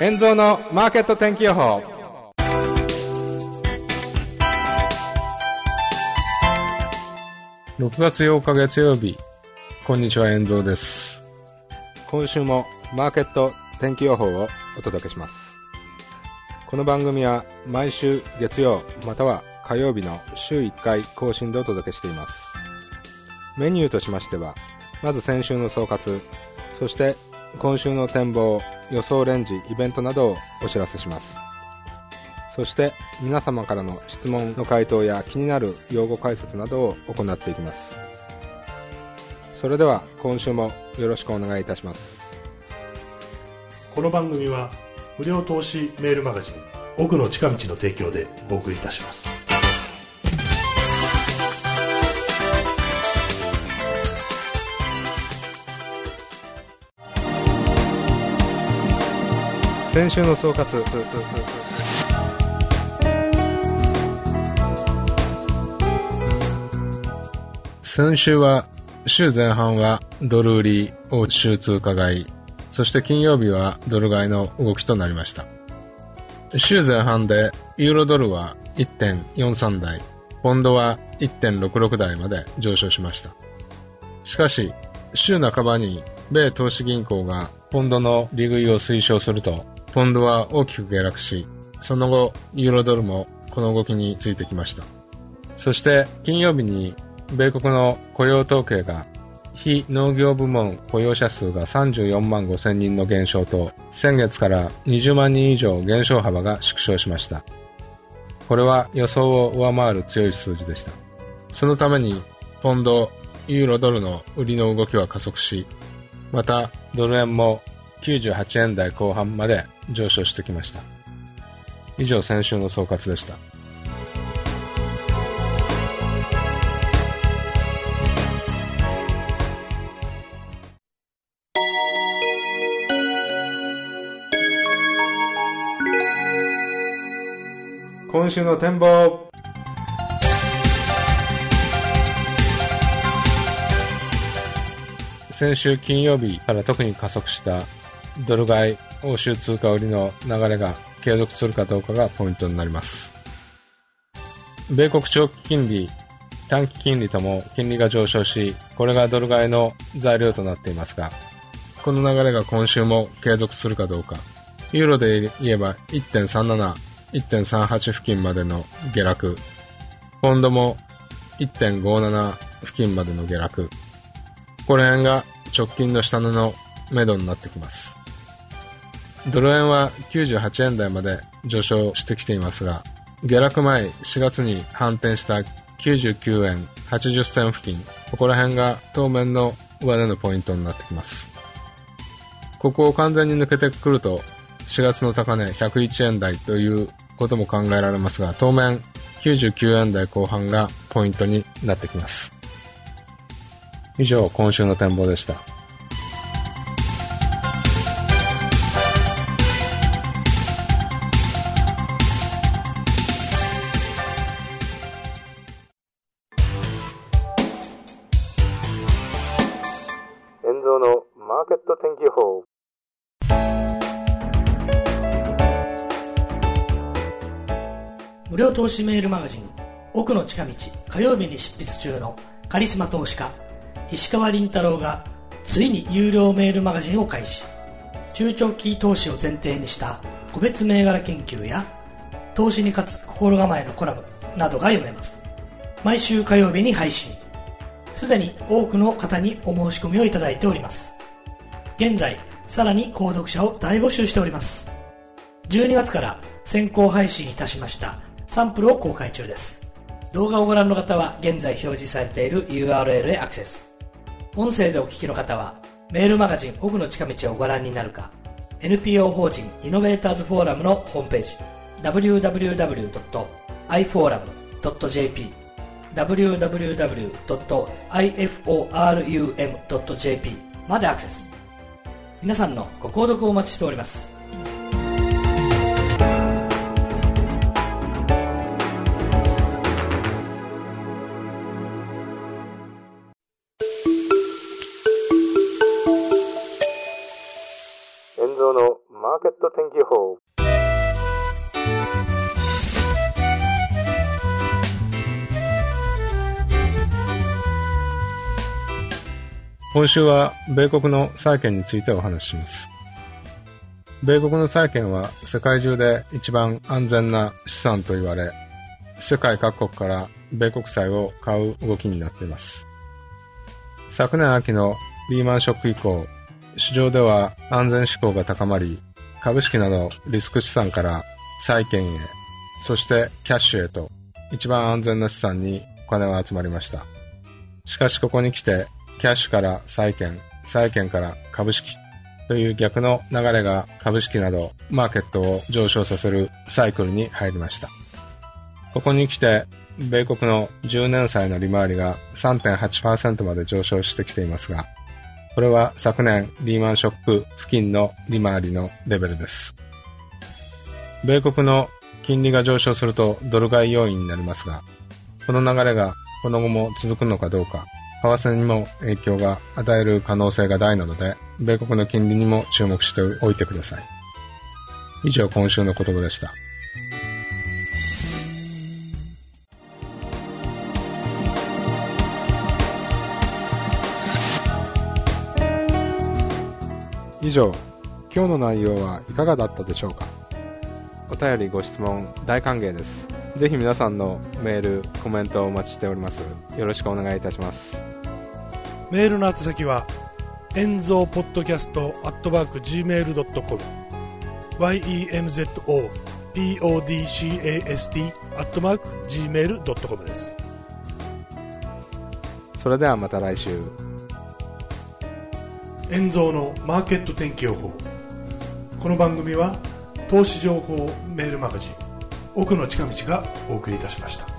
円蔵のマーケット天気予報。6月8日月曜日。こんにちは円蔵です。今週もマーケット天気予報をお届けします。この番組は毎週月曜または火曜日の週1回更新でお届けしています。メニューとしましてはまず先週の総括そして今週の展望予想レンジイベントなどをお知らせします。そして皆様からの質問の回答や気になる用語解説などを行っていきます。それでは今週もよろしくお願いいたします。この番組は無料投資メールマガジン奥の近道の提供でお送りいたします先週の総括先週は週前半はドル売り、欧州通貨買い、そして金曜日はドル買いの動きとなりました。週前半でユーロドルは1.43台、ポンドは1.66台まで上昇しました。しかし、週半ばに米投資銀行がポンドの利食いを推奨すると、ポンドは大きく下落し、その後、ユーロドルもこの動きについてきました。そして金曜日に米国の雇用統計が非農業部門雇用者数が34万5千人の減少と先月から20万人以上減少幅が縮小しました。これは予想を上回る強い数字でした。そのためにポンド、ユーロドルの売りの動きは加速し、またドル円も98円台後半まで上昇してきました。以上先週の総括でした。今週の展望先週金曜日から特に加速したドル買い欧州通貨売りの流れが継続するかどうかがポイントになります。米国長期金利、短期金利とも金利が上昇し、これがドル買いの材料となっていますが、この流れが今週も継続するかどうか。ユーロで言えば1.37、1.38付近までの下落。ポンドも1.57付近までの下落。この辺が直近の下値の目処になってきます。ドル円は98円台まで上昇してきていますが、下落前4月に反転した99円80銭付近、ここら辺が当面の上値のポイントになってきます。ここを完全に抜けてくると、4月の高値101円台ということも考えられますが、当面99円台後半がポイントになってきます。以上、今週の展望でした。マーケット天気予報無料投資メールマガジン奥の近道火曜日に執筆中のカリスマ投資家石川倫太郎がついに有料メールマガジンを開始。中長期投資を前提にした個別銘柄研究や投資に勝つ心構えのコラムなどが読めます。毎週火曜日に配信。すでに多くの方にお申し込みをいただいております。現在さらに購読者を大募集しております。12月から先行配信いたしましたサンプルを公開中です。動画をご覧の方は現在表示されている URL へアクセス。音声でお聞きの方はメールマガジン奥の近道をご覧になるか NPO 法人イノベーターズフォーラムのホームページ www.iforum.jp www.iforum.jp までアクセス。皆さんのご購読をお待ちしております。現像のマーケット天気予報今週は米国の債券についてお話しします。米国の債券は世界中で一番安全な資産と言われ、世界各国から米国債を買う動きになっています。昨年秋のリーマンショック以降、市場では安全志向が高まり、株式などリスク資産から債券へ、そしてキャッシュへと一番安全な資産にお金は集まりました。しかしここに来てキャッシュから債券、債券から株式という逆の流れが株式などマーケットを上昇させるサイクルに入りました。ここに来て、米国の10年債の利回りが3.8%まで上昇してきていますが、これは昨年リーマンショック付近の利回りのレベルです。米国の金利が上昇するとドル買い要因になりますが、この流れがこの後も続くのかどうか為替にも影響が与える可能性が大なので、米国の金利にも注目しておいてください。以上、今週の言葉でした。以上、今日の内容はいかがだったでしょうか？お便りご質問大歓迎です。ぜひ皆さんのメール、コメントをお待ちしております。よろしくお願いいたします。メールの宛先は、エンゾーポッドキャストアットマーク Gmail.com YENZO podcast アットマーク Gmail.com です。それではまた来週。エンゾーのマーケット天気予報。この番組は、投資情報メールマガジン、奥の近道がお送りいたしました。